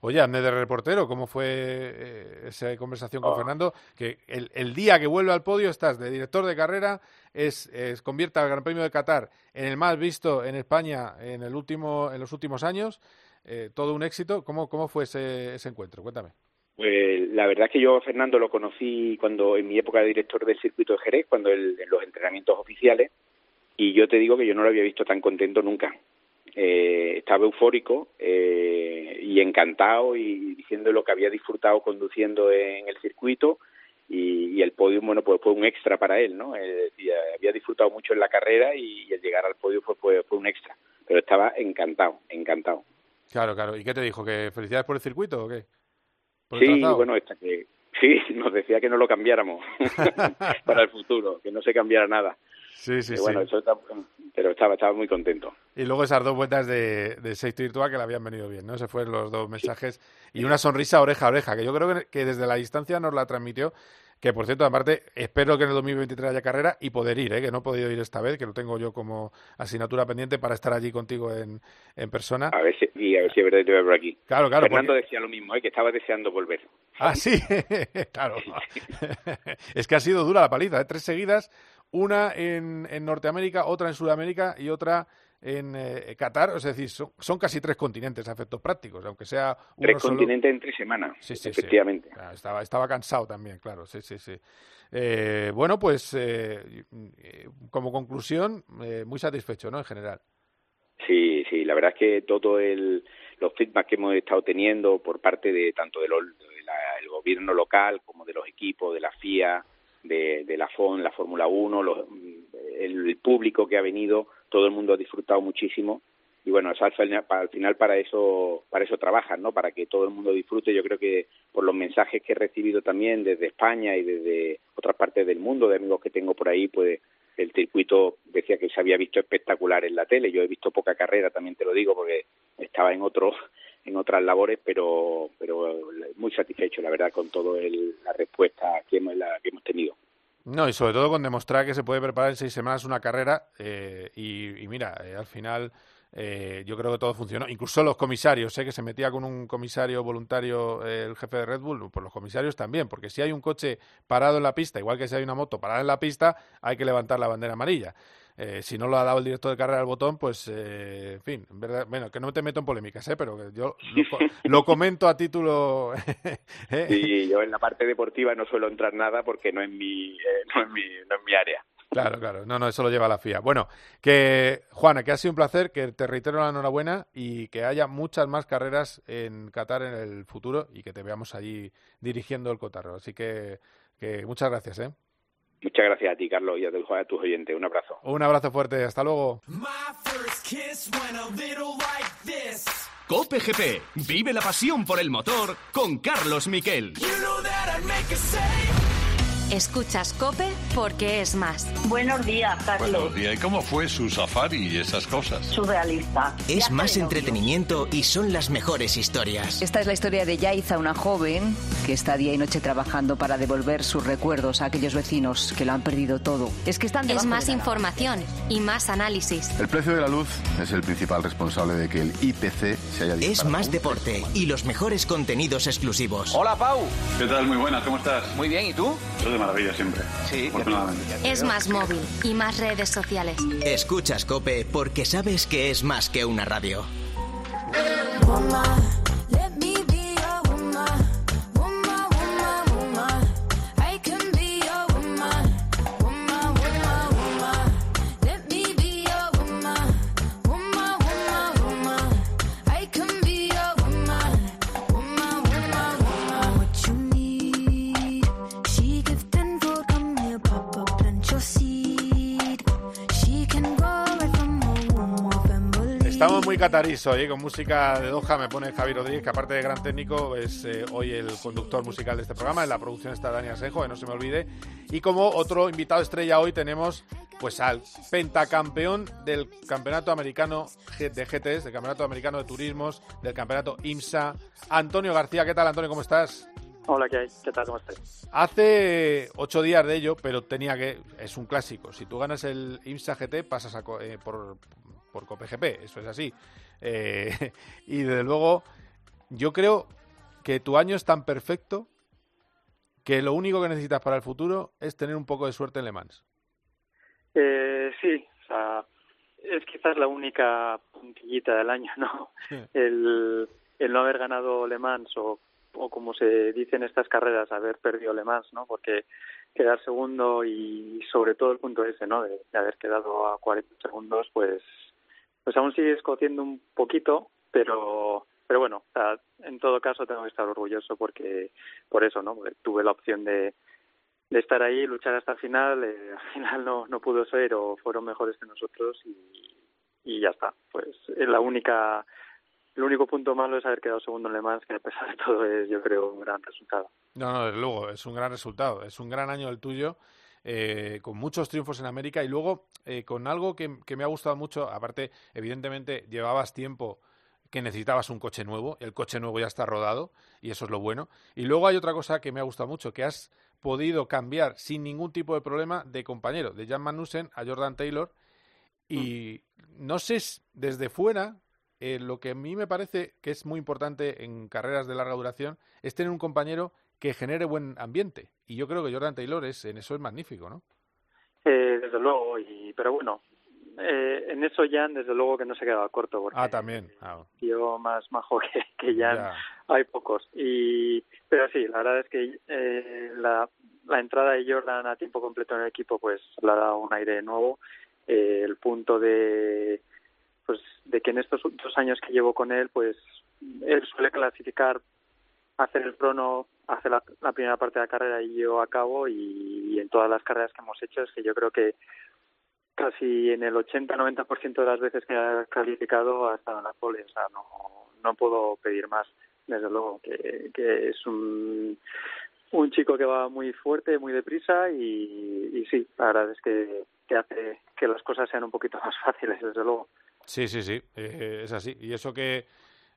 Oye, hazme de reportero, ¿cómo fue eh, esa conversación con Oh. Fernando? Que el, el, día que vuelve al podio estás de director de carrera, es, es convierte al Gran Premio de Qatar en el más visto en España en, el último, en los últimos años, eh, todo un éxito. ¿Cómo, cómo fue ese, ese encuentro? Cuéntame. Pues la verdad es que yo a Fernando lo conocí cuando en mi época de director del circuito de Jerez, cuando él, en los entrenamientos oficiales, y yo te digo que yo no lo había visto tan contento nunca. Eh, estaba eufórico eh, y encantado y diciendo lo que había disfrutado conduciendo en el circuito y, el podio, bueno, pues fue un extra para él, ¿no? Había disfrutado mucho en la carrera y, y el llegar al podio fue, fue, fue un extra, pero estaba encantado, encantado. Claro, claro. ¿Y qué te dijo? ¿Que felicidades por el circuito o qué? ¿Por sí, bueno, esta que sí, nos decía que no lo cambiáramos para el futuro, que no se cambiara nada. Sí, sí, bueno, sí. Eso está, pero estaba, estaba muy contento. Y luego esas dos vueltas de, de safety virtual que le habían venido bien, ¿no? Esos fueron los dos mensajes. Y una sonrisa oreja a oreja, que yo creo que, que desde la distancia nos la transmitió. Que por cierto, aparte, espero que en el 2023 haya carrera y poder ir, ¿eh? que no he podido ir esta vez, que lo tengo yo como asignatura pendiente para estar allí contigo en, en persona. A ver si, y a ver si es verdad que te a ver aquí. Claro, claro. Fernando porque... decía lo mismo, ¿eh? que estaba deseando volver. Ah, sí, claro. es que ha sido dura la paliza, ¿eh? tres seguidas, una en, en Norteamérica, otra en Sudamérica y otra en eh, Qatar, es decir, son, son, casi tres continentes a efectos prácticos, aunque sea uno tres solo... continentes en tres semanas, sí, sí, efectivamente. Sí. Estaba, estaba cansado también, claro, sí, sí, sí. Eh, bueno, pues eh, como conclusión, eh, muy satisfecho, ¿no? En general. Sí, sí, la verdad es que todo el los feedback que hemos estado teniendo por parte de tanto del de la, el gobierno local como de los equipos, de la FIA, de, de la FON, la Fórmula 1, los, el, el, público que ha venido, todo el mundo ha disfrutado muchísimo y bueno, al final, al final para eso para eso trabajan, ¿no? Para que todo el mundo disfrute. Yo creo que por los mensajes que he recibido también desde España y desde otras partes del mundo, de amigos que tengo por ahí, pues el circuito decía que se había visto espectacular en la tele. Yo he visto poca carrera, también te lo digo, porque estaba en otros en otras labores, pero pero muy satisfecho, la verdad, con toda la respuesta que hemos, la, que hemos tenido. No, y sobre todo con demostrar que se puede preparar en seis semanas una carrera eh, y, mira, eh, al final eh, yo creo que todo funcionó. Incluso los comisarios, sé que se metía con un comisario voluntario eh, el jefe de Red Bull, pues los comisarios también, porque si hay un coche parado en la pista, igual que si hay una moto parada en la pista, hay que levantar la bandera amarilla. Eh, si no lo ha dado el director de carrera al botón, pues, eh, en fin, en verdad, bueno, que no te meto en polémicas, ¿eh? pero yo lo, co- lo comento a título... ¿eh? Y yo en la parte deportiva no suelo entrar nada porque no es mi, eh, no es mi, no es mi área. Claro, claro, no, no, eso lo lleva la FIA. Bueno, que Juana, que ha sido un placer, que te reitero la enhorabuena y que haya muchas más carreras en Qatar en el futuro y que te veamos allí dirigiendo el cotarro. Así que, que muchas gracias, ¿eh? Muchas gracias a ti, Carlos, y a tus, oyentes. Un abrazo. Un abrazo fuerte, hasta luego. Cope GP. Vive la pasión por el motor con Carlos Miquel. Escuchas Cope porque es más. Buenos días, Carlos. Buenos días. ¿Y cómo fue su safari y esas cosas? Surrealista. Es más entretenimiento y son las mejores historias. Esta es la historia de Yaiza, una joven que está día y noche trabajando para devolver sus recuerdos a aquellos vecinos que lo han perdido todo. Es que están Es más de la información y más análisis. El precio de la luz es el principal responsable de que el IPC se haya Es disparado. más deporte y los mejores contenidos exclusivos. Hola, Pau. ¿Qué tal? Muy buenas, ¿cómo estás? Muy bien, ¿y tú? Yo de maravilla siempre. Sí, afortunadamente. Es más móvil y más redes sociales. Escuchas Cope porque sabes que es más que una radio. Catarís hoy, ¿eh? con música de Doha, me pone Javi Rodríguez, que aparte de gran técnico es eh, hoy el conductor musical de este programa, en la producción está Dani Asenjo, que no se me olvide. Y como otro invitado estrella hoy tenemos pues al pentacampeón del Campeonato Americano de GTs, del Campeonato Americano de Turismos, del Campeonato IMSA, Antonio García. ¿Qué tal, Antonio? ¿Cómo estás? Hola, ¿qué hay? ¿Qué tal? ¿Cómo estáis? Hace ocho días de ello, pero tenía que. Es un clásico. Si tú ganas el IMSA GT, pasas a eh, por, por COPGP. Eso es así. Eh, y desde luego, yo creo que tu año es tan perfecto que lo único que necesitas para el futuro es tener un poco de suerte en Le Mans. Eh, sí, o sea, es quizás la única puntillita del año, ¿no? El, el no haber ganado Le Mans o, o como se dice en estas carreras, haber perdido Le Mans, ¿no? Porque quedar segundo y sobre todo el punto ese, ¿no? De, de haber quedado a 40 segundos, pues, pues aún sigue escociendo un poquito, pero pero bueno, en todo caso tengo que estar orgulloso porque por eso, ¿no? Porque tuve la opción de de estar ahí, luchar hasta el final, eh, al final no, no pudo ser o fueron mejores que nosotros y, ya está. Pues la única, el único punto malo es haber quedado segundo en Le Mans, que a pesar de todo es yo creo un gran resultado. No, no, desde luego, es un gran resultado. Es un gran año el tuyo, eh, con muchos triunfos en América y luego eh, con algo que, me ha gustado mucho. Aparte, evidentemente, llevabas tiempo que necesitabas un coche nuevo, el coche nuevo ya está rodado y eso es lo bueno. Y luego hay otra cosa que me ha gustado mucho, que has podido cambiar sin ningún tipo de problema de compañero, de Jan Magnussen a Jordan Taylor. Y no sé, desde fuera, eh, lo que a mí me parece que es muy importante en carreras de larga duración es tener un compañero que genere buen ambiente. Y yo creo que Jordan Taylor es, en eso es magnífico, ¿no? Eh, desde luego, y, pero bueno, eh, en eso Jan desde luego que no se quedaba corto, porque Ah, también. Ah, tío más majo que, que Jan ya. hay pocos. Y, pero sí, la verdad es que eh, la, la entrada de Jordan a tiempo completo en el equipo pues le ha dado un aire nuevo. Eh, el punto de pues de que en estos dos años que llevo con él pues él suele clasificar hacer el crono hace la, la primera parte de la carrera y yo acabo y, y en todas las carreras que hemos hecho es que yo creo que casi en el 80-90% de las veces que ha calificado ha estado en la pole, o sea, no, no puedo pedir más, desde luego, que, que es un, un chico que va muy fuerte, muy deprisa y, y sí, la verdad es que, que hace que las cosas sean un poquito más fáciles, desde luego. Sí, sí, sí, eh, es así. Y eso que,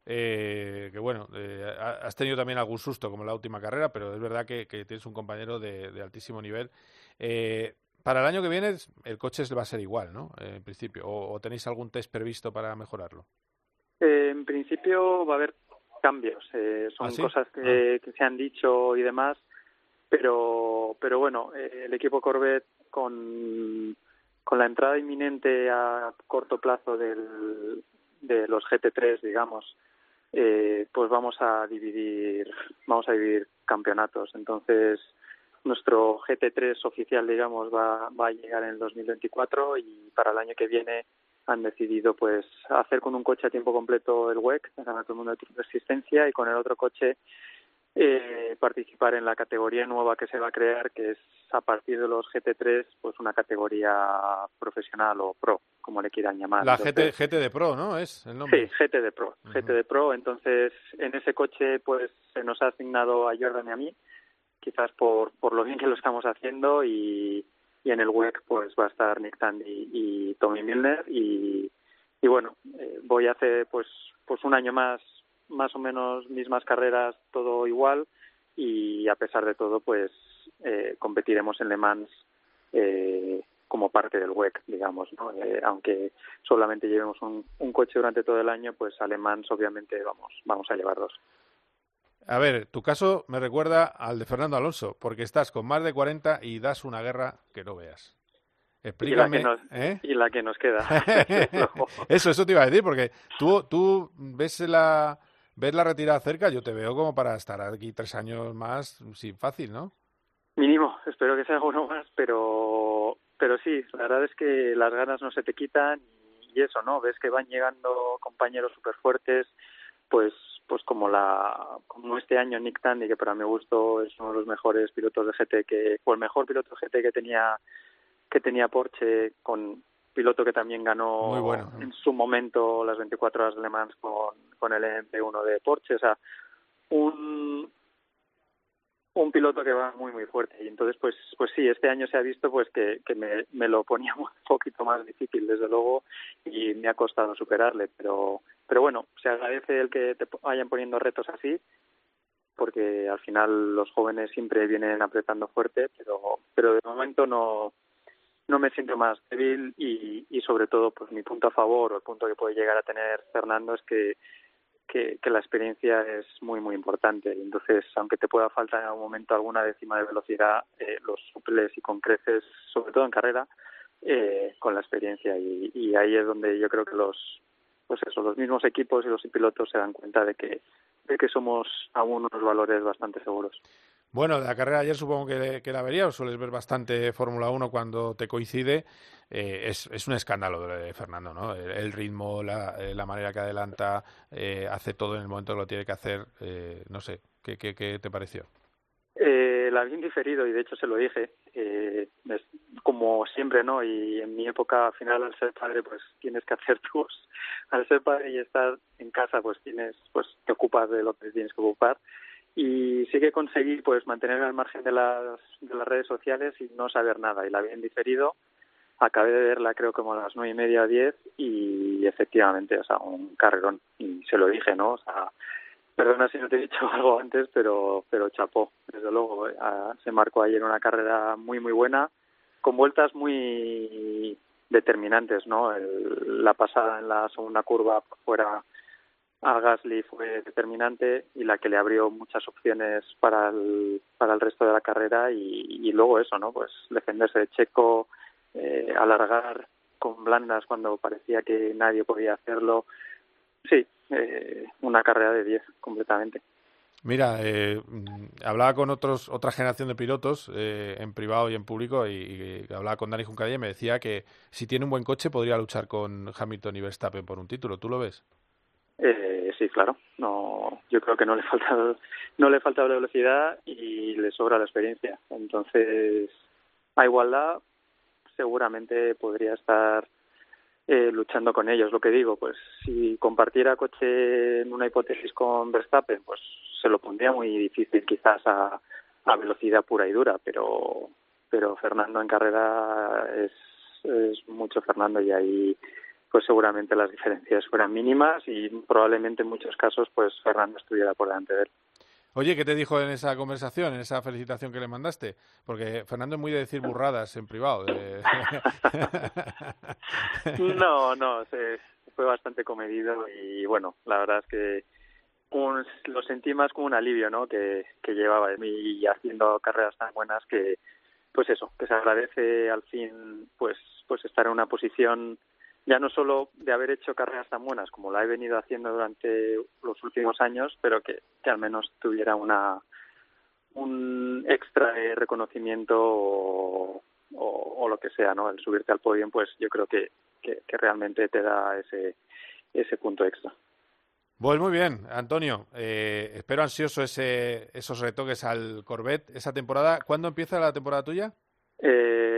eh, que bueno, eh, ha- has tenido también algún susto como en la última carrera, pero es verdad que, que tienes un compañero de, de altísimo nivel. Eh, para el año que viene el coche va a ser igual, ¿no? Eh, en principio. ¿O, tenéis algún test previsto para mejorarlo? Eh, en principio va a haber cambios. Eh, son ¿Ah, cosas que, que, se han dicho y demás. Pero, pero bueno, el equipo Corvette con, con la entrada inminente a corto plazo del, de los GT3, digamos, eh, pues vamos a dividir, vamos a dividir campeonatos. Entonces, nuestro GT3 oficial, digamos, va, va a llegar en el 2024 y para el año que viene han decidido pues hacer con un coche a tiempo completo el WEC, el Mundo de Resistencia, y con el otro coche eh, participar en la categoría nueva que se va a crear, que es a partir de los GT3, pues una categoría profesional o pro, como le quieran llamar. La GT, GT de Pro, ¿no? Es el nombre. Sí, GT de Pro, GT de Pro. Entonces, en ese coche, pues se nos ha asignado a Jordan y a mí, quizás por, por lo bien que lo estamos haciendo y, y en el WEC pues va a estar Nick Tandy y Tommy Milner y, y bueno, eh, voy a hacer pues pues un año más más o menos mismas carreras, todo igual y a pesar de todo, pues eh, competiremos en Le Mans eh, como parte del WEC, digamos, ¿no? Eh, aunque solamente llevemos un, un, coche durante todo el año, pues a Le Mans obviamente vamos, vamos a llevar dos. A ver, tu caso me recuerda al de Fernando Alonso, porque estás con más de 40 y das una guerra que no veas. Explícame. Y la que nos, ¿eh? y la que nos queda. eso, eso te iba a decir, porque tú, tú ves la ves la retirada cerca, yo te veo como para estar aquí tres años más, sí, fácil, ¿no? Mínimo, espero que sea uno más, pero, pero sí, la verdad es que las ganas no se te quitan y eso, ¿no? Ves que van llegando compañeros súper fuertes, pues pues como la como este año Nick Tandy que para mi gusto es uno de los mejores pilotos de GT que o el mejor piloto de GT que tenía que tenía Porsche con piloto que también ganó en su momento las 24 horas de Le Mans con, con el MP1 de Porsche, o sea, un, un piloto que va muy muy fuerte. Y entonces pues pues sí este año se ha visto pues que, que me, me lo ponía un poquito más difícil desde luego y me ha costado superarle. Pero pero bueno se agradece el que te vayan poniendo retos así porque al final los jóvenes siempre vienen apretando fuerte pero pero de momento no no me siento más débil y, y sobre todo pues mi punto a favor o el punto que puede llegar a tener Fernando es que, que, la experiencia es muy muy importante. Entonces aunque te pueda faltar en algún momento alguna décima de velocidad eh, los suples y con creces sobre todo en carrera eh, con la experiencia. Y, y ahí es donde yo creo que los pues eso los mismos equipos y los pilotos se dan cuenta de que de que somos aún unos valores bastante seguros bueno, de la carrera ayer supongo que, que la o sueles ver bastante Fórmula 1 cuando te coincide. Eh, es, es, un escándalo Fernando, ¿no? El, ritmo, la, eh, la, manera que adelanta, eh, hace todo en el momento que lo tiene que hacer. No sé, ¿qué, qué, qué te pareció? Eh, la vi diferido y de hecho se lo dije. Eh, como siempre, ¿no? Y en mi época, al final, al ser padre, pues tienes que hacer tus. Al ser padre y estar en casa, pues tienes, pues te ocupas de lo que tienes que ocupar y sí que conseguí pues mantenerme al margen de las, de las redes sociales y no saber nada y la habían diferido acabé de verla creo como a las nueve y media diez y efectivamente o sea un carrerón y se lo dije no o sea perdona si no te he dicho algo antes pero pero chapó desde luego eh, se marcó ayer una carrera muy muy buena con vueltas muy determinantes no El, la pasada en la segunda curva fuera a Gasly fue determinante y la que le abrió muchas opciones para el, para el resto de la carrera y, y luego eso, ¿no? Pues defenderse de Checo, eh, alargar con blandas cuando parecía que nadie podía hacerlo. Sí, eh, una carrera de 10 completamente. Mira, eh, hablaba con otros otra generación de pilotos eh, en privado y en público y, y hablaba con Dani Juncadilla y me decía que si tiene un buen coche podría luchar con Hamilton y Verstappen por un título. ¿Tú lo ves? Eh, sí, claro. No, yo creo que no le falta no le falta la velocidad y le sobra la experiencia. Entonces, a igualdad, seguramente podría estar eh, luchando con ellos. Lo que digo, pues si compartiera coche en una hipótesis con Verstappen, pues se lo pondría muy difícil quizás a, a velocidad pura y dura, pero pero Fernando en carrera es, es mucho Fernando y ahí pues seguramente las diferencias fueran mínimas y probablemente en muchos casos pues Fernando estuviera por delante de él. Oye, ¿qué te dijo en esa conversación, en esa felicitación que le mandaste? Porque Fernando es muy de decir burradas en privado. de- No, no, se, fue bastante comedido y bueno, la verdad es que un- lo sentí más como un alivio, ¿no? Que, que llevaba de mí y haciendo carreras tan buenas que, pues eso, que se agradece al fin, pues, pues estar en una posición ya no solo de haber hecho carreras tan buenas como la he venido haciendo durante los últimos años, pero que, que al menos tuviera una un extra de reconocimiento o, o, o lo que sea, ¿no? El subirte al podio, pues yo creo que, que, que realmente te da ese, ese punto extra. Pues muy bien, Antonio. eh, espero ansioso ese, esos retoques al Corvette esa temporada. ¿Cuándo empieza la temporada tuya? Eh,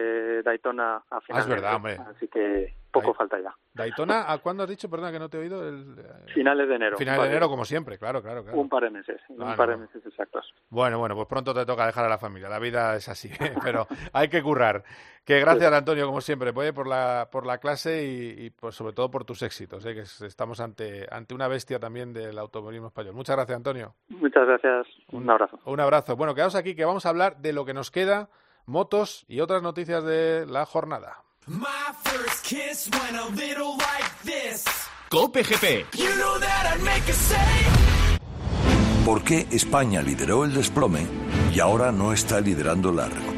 Daytona a finales. Ah, verdad, de- hombre. Así que poco falta ya. ¿Daytona? ¿A cuándo has dicho? Perdona que no te he oído. El, eh, Finales de enero. Final de enero, como siempre, claro, claro, claro. Un par de meses, un Ah, par de meses exactos. Bueno, bueno, pues pronto te toca dejar a la familia. La vida es así, ¿eh? pero hay que currar. Que gracias, Antonio, como siempre, pues, por la, por la clase y, y, pues, sobre todo por tus éxitos, ¿eh? que es- estamos ante, ante una bestia también del automovilismo español. Muchas gracias, Antonio. Muchas gracias. Un abrazo. Un abrazo. Bueno, quedaos aquí que vamos a hablar de lo que nos queda, motos y otras noticias de la jornada. My first kiss went a little like this. Cope GP. You know that I'd make a say. ¿Por qué España lideró el desplome y ahora no está liderando la recuperación?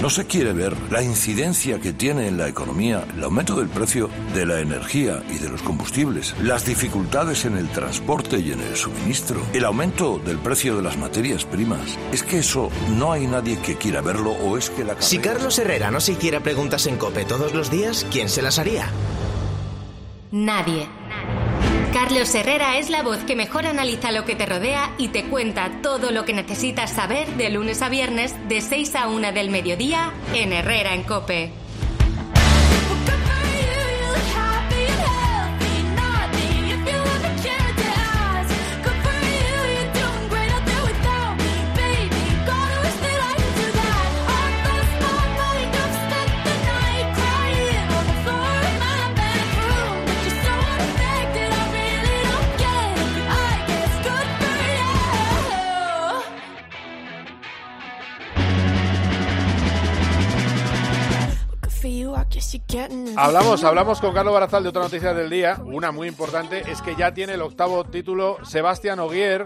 No se quiere ver la incidencia que tiene en la economía el aumento del precio de la energía y de los combustibles, las dificultades en el transporte y en el suministro, el aumento del precio de las materias primas. Es que eso no hay nadie que quiera verlo o es que la Si Carlos Herrera no se hiciera preguntas en Cope todos los días, ¿quién se las haría? Nadie. Carlos Herrera es la voz que mejor analiza lo que te rodea y te cuenta todo lo que necesitas saber de lunes a viernes de 6 a 1 del mediodía en Herrera en Cope. Hablamos, hablamos con Carlos Barazal de otra noticia del día. Una muy importante es que ya tiene el octavo título Sebastián Ogier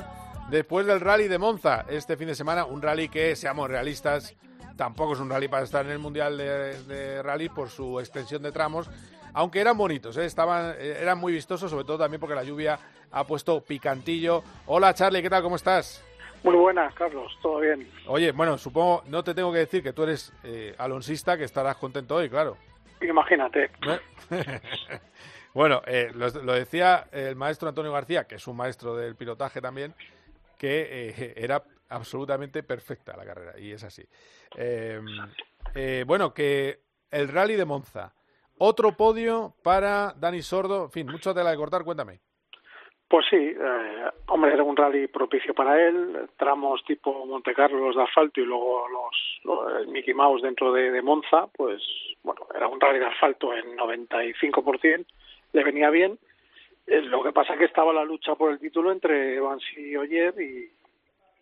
después del rally de Monza este fin de semana. Un rally que, seamos realistas, tampoco es un rally para estar en el Mundial de, de Rally por su extensión de tramos. Aunque eran bonitos, ¿eh? Estaban, eh, eran muy vistosos, sobre todo también porque la lluvia ha puesto picantillo. Hola Charlie, ¿qué tal? ¿Cómo estás? Muy buenas, Carlos, todo bien. Oye, bueno, supongo, no te tengo que decir que tú eres eh, alonsista, que estarás contento hoy, claro. Imagínate. bueno, eh, lo, decía el maestro Antonio García, que es un maestro del pilotaje también, que eh, era absolutamente perfecta la carrera, y es así. Eh, eh, bueno, que el rally de Monza, otro podio para Dani Sordo, en fin, mucho tela de cortar, cuéntame. Pues sí, eh, hombre, era un rally propicio para él, tramos tipo Monte Carlo de asfalto y luego los, los Mickey Mouse dentro de, Monza, pues bueno, era un rally de asfalto en 95%, le venía bien. Eh, lo que pasa que estaba la lucha por el título entre Evans y Oyer y,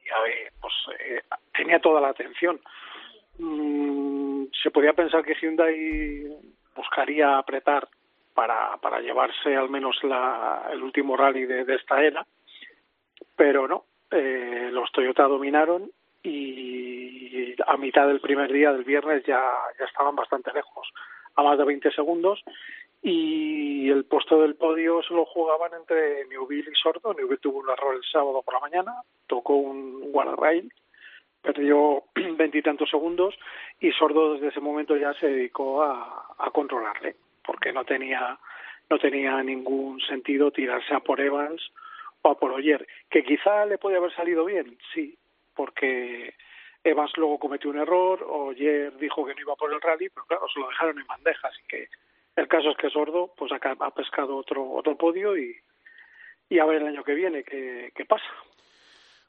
y a ver, pues eh, tenía toda la atención. Mm, se podía pensar que Hyundai buscaría apretar para, para llevarse al menos la, el último rally de, esta era, pero no, eh, los Toyota dominaron y a mitad del primer día del viernes ya, estaban bastante lejos, a más de 20 segundos, y el puesto del podio se lo jugaban entre Newville y Sordo. Newville tuvo un error el sábado por la mañana, tocó un guardrail, perdió veintitantos segundos y Sordo desde ese momento ya se dedicó a controlarle porque no tenía no tenía ningún sentido tirarse a por Evans o a por Oyer, que quizá le podía haber salido bien, sí, porque Evans luego cometió un error, Oyer dijo que no iba por el rally, pero claro, se lo dejaron en bandeja, así que el caso es que Sordo pues ha pescado otro otro podio y, y a ver el año que viene qué, qué pasa.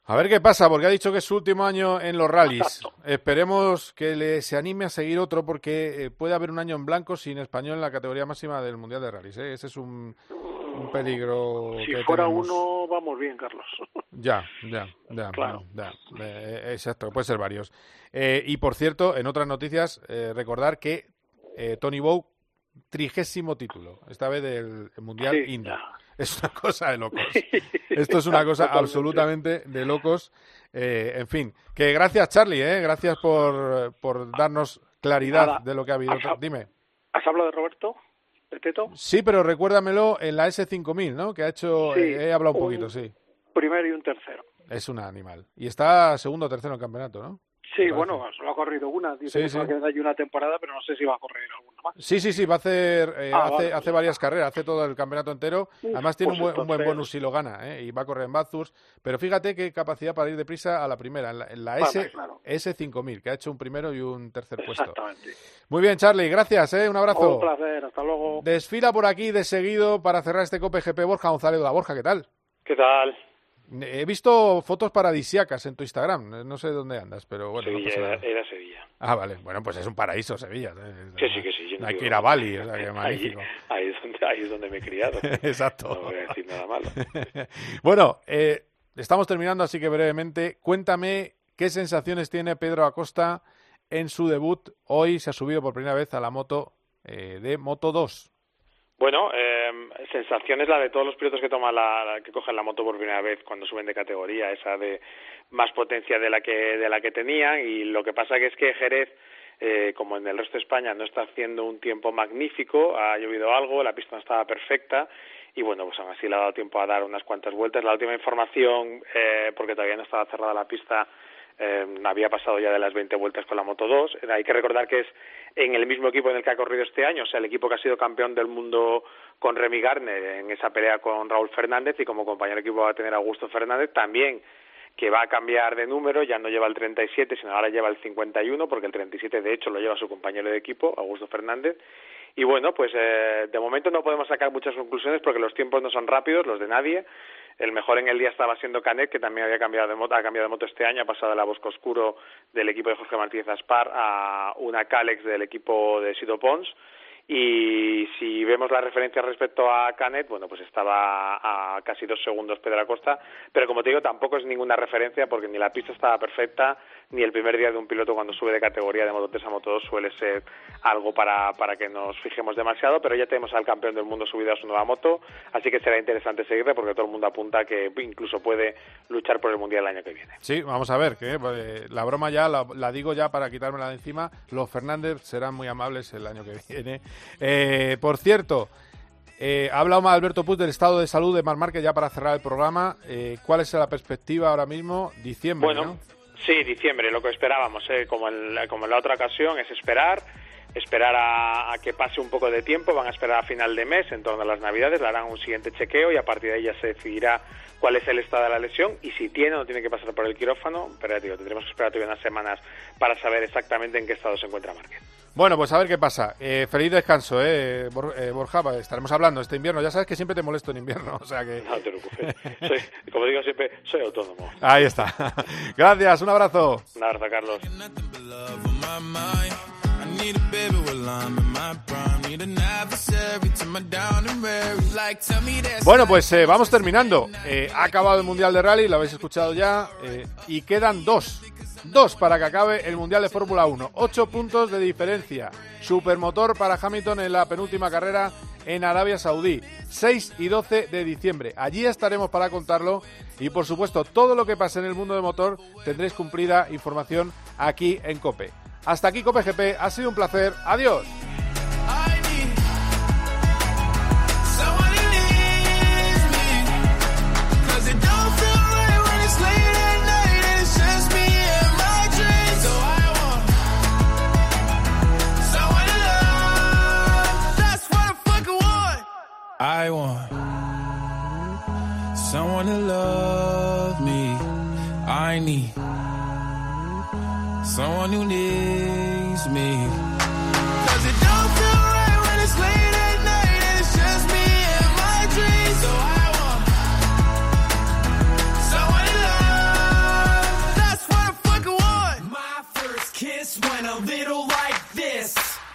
A ver qué pasa, porque ha dicho que es su último año en los rallies. Esperemos que le, se anime a seguir otro, porque eh, puede haber un año en blanco sin español en la categoría máxima del Mundial de Rallies. ¿eh? Ese es un, un peligro. Si que fuera tenemos. uno, vamos bien, Carlos. Ya, ya, ya, Claro. bueno, ya, eh, exacto, puede ser varios. Eh, y por cierto, en otras noticias, eh, recordar que eh, Tony Bow, trigésimo título, esta vez del Mundial Sí, Indy. Es una cosa de locos. Esto es una cosa absolutamente de locos. Eh, en fin, que gracias Charlie, eh, gracias por, por darnos claridad Nada. de lo que ha habido. Has- Dime. ¿Has hablado de Roberto? ¿El Teto? Sí, pero recuérdamelo en la S5000, ¿no? Que ha hecho, Sí, eh, he hablado un un- poquito, sí. Primero y un tercero. Es un animal. Y está segundo o tercero en el campeonato, ¿no? Sí, bueno, solo ha corrido una. Dice Sí, que sí. va a quedar ahí una temporada, pero no sé si va a correr alguna más. Sí, sí, sí, va a hacer, eh, Ah, hace, vale. hace varias carreras, hace todo el campeonato entero. Uf, Además tiene pues un, buen, un buen bonus si lo gana, ¿eh? y va a correr en Bathurst. Pero fíjate qué capacidad para ir deprisa a la primera, en la, en la Vale, S, claro. S5000, que ha hecho un primero y un tercer puesto. Exactamente. Muy bien, Charlie, gracias, ¿eh? un abrazo. Un placer, hasta luego. Desfila por aquí de seguido para cerrar este Cope GP Borja González de la Borja, ¿qué tal? ¿Qué tal? He visto fotos paradisíacas en tu Instagram, eh, no sé dónde andas, pero bueno. no Sevilla, era, Sevilla. Ah, vale, bueno, pues es un paraíso Sevilla. ¿eh? Que sí, que sí. yo No hay que ir a. Bali, o sea, que Ahí- magnífico. Ahí, es donde, ahí es donde me he criado. Exacto. No voy a decir nada malo. bueno, eh, estamos terminando, así que brevemente, cuéntame qué sensaciones tiene Pedro Acosta en su debut. Hoy se ha subido por primera vez a la moto eh, de Moto 2. Bueno, eh, sensación es la de todos los pilotos que toman la, que cogen la moto por primera vez cuando suben de categoría, esa de más potencia de la que de la que tenían y lo que pasa que es que Jerez eh, como en el resto de España no está haciendo un tiempo magnífico, ha llovido algo, la pista no estaba perfecta y bueno, pues aún así le ha dado tiempo a dar unas cuantas vueltas. La última información, eh, porque todavía no estaba cerrada la pista, eh, había pasado ya de las 20 vueltas con la Moto 2. Eh, Hay que recordar que es en el mismo equipo en el que ha corrido este año, o sea, el equipo que ha sido campeón del mundo con Remy Garner en esa pelea con Raúl Fernández y como compañero de equipo va a tener Augusto Fernández también que va a cambiar de número, ya no lleva el 37, sino ahora lleva el 51, porque el 37 de hecho lo lleva su compañero de equipo, Augusto Fernández. Y bueno, pues eh, de momento no podemos sacar muchas conclusiones porque los tiempos no son rápidos, los de nadie. El mejor en el día estaba siendo Canet, que también había cambiado de moto, ha cambiado de moto este año, ha pasado de la Bosco Oscuro del equipo de Jorge Martínez Aspar a una Calex del equipo de Sido Pons. Y si vemos la referencia respecto a Canet, bueno, pues estaba a casi dos segundos Pedro Acosta, pero como te digo, tampoco es ninguna referencia porque ni la pista estaba perfecta, ni el primer día de un piloto cuando sube de categoría de Moto 3 a Moto 2 suele ser algo para, para que nos fijemos demasiado, pero ya tenemos al campeón del mundo subido a su nueva moto, así que será interesante seguirle porque todo el mundo apunta que incluso puede luchar por el Mundial el año que viene. Sí, vamos a ver, que eh, la broma ya la, la digo ya para quitármela de encima. Los Fernández serán muy amables el año que viene. Eh, por cierto, eh, ha hablado más Alberto Puig del estado de salud de Mar Márquez ya para cerrar el programa. Eh, ¿Cuál es la perspectiva ahora mismo? Diciembre, Bueno, ¿no? sí, diciembre, lo que esperábamos, ¿eh? como, en, como en la otra ocasión, es esperar, esperar a, a que pase un poco de tiempo, van a esperar a final de mes, en torno a las Navidades, le harán un siguiente chequeo y a partir de ahí ya se decidirá cuál es el estado de la lesión y si tiene o no tiene que pasar por el quirófano, pero ya digo, tendremos que esperar todavía unas semanas para saber exactamente en qué estado se encuentra Márquez. Bueno, pues a ver qué pasa. Eh, feliz descanso, eh, Bor- eh, Borja. Estaremos hablando este invierno. Ya sabes que siempre te molesto en invierno, o sea que... No te preocupes, soy, como digo siempre, soy autónomo. Ahí está. Gracias, un abrazo. Un abrazo, Carlos. My mind. I need a baby while I'm in my prime. Need an adversary to my down and weary. Like, tell me this. Bueno, pues eh, vamos terminando. Eh, ha acabado el Mundial de Rally, lo habéis escuchado ya, eh, y quedan dos. Dos para que acabe el Mundial de Fórmula 1. Ocho puntos de diferencia. Supermotor para Hamilton en la penúltima carrera en Arabia Saudí. 6 y 12 de diciembre. Allí estaremos para contarlo y por supuesto todo lo que pase en el mundo del motor tendréis cumplida información aquí en Cope. Hasta aquí Cope GP, ha sido un placer. Adiós. I want someone to love me. I need someone who needs me.